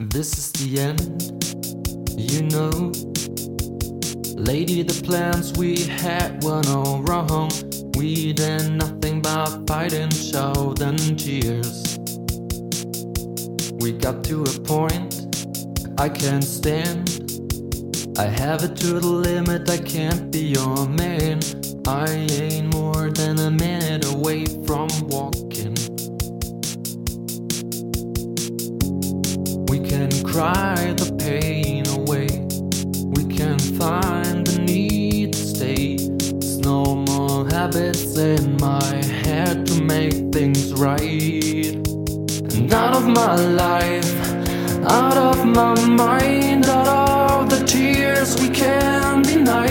This is the end, you know. Lady, the plans we had were no wrong. We did nothing but fight and shout and tears. We got to a point I can't stand. I have it to the limit, I can't be your man. I ain't more than a minute away from walking. Cry the pain away. We can find the need to stay. There's no more habits in my head to make things right. And out of my life, out of my mind, out of the tears we can't deny.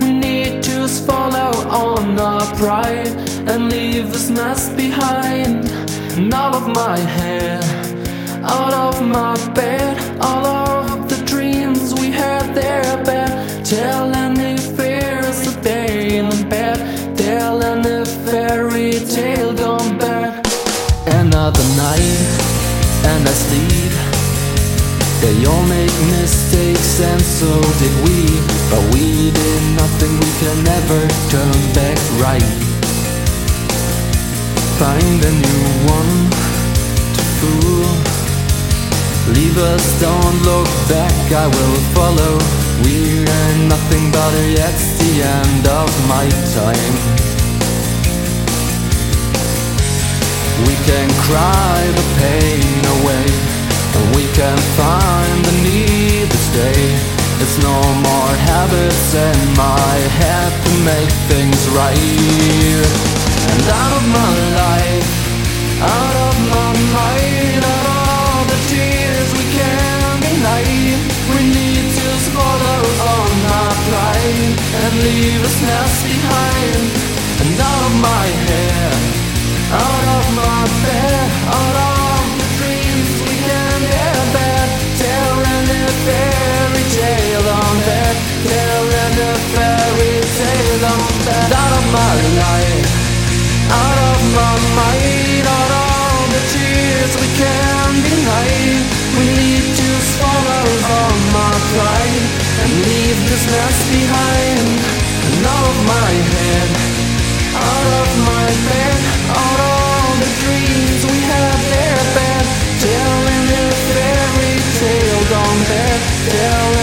We need to follow on our pride and leave this mess behind. And out of my head, out of my bed, all of the dreams we had there bad. Telling the fears that they in bed, telling the fairy tale gone bad. Another night, and I sleep. They all make mistakes, and so did we. But we did nothing, we can never turn back right. Find a new one to fool. Leave us, don't look back, I will follow. We are nothing but it's the end of my time. We can cry the pain away, and we can find the need to stay. It's no more habits in my head to make things right. And out of my life, out of my mind, and leave us mess behind. And out of my head, out of my left behind And out of my head Out of my bed Out of the dreams we had there bad Telling a fairy tale Don't bad Telling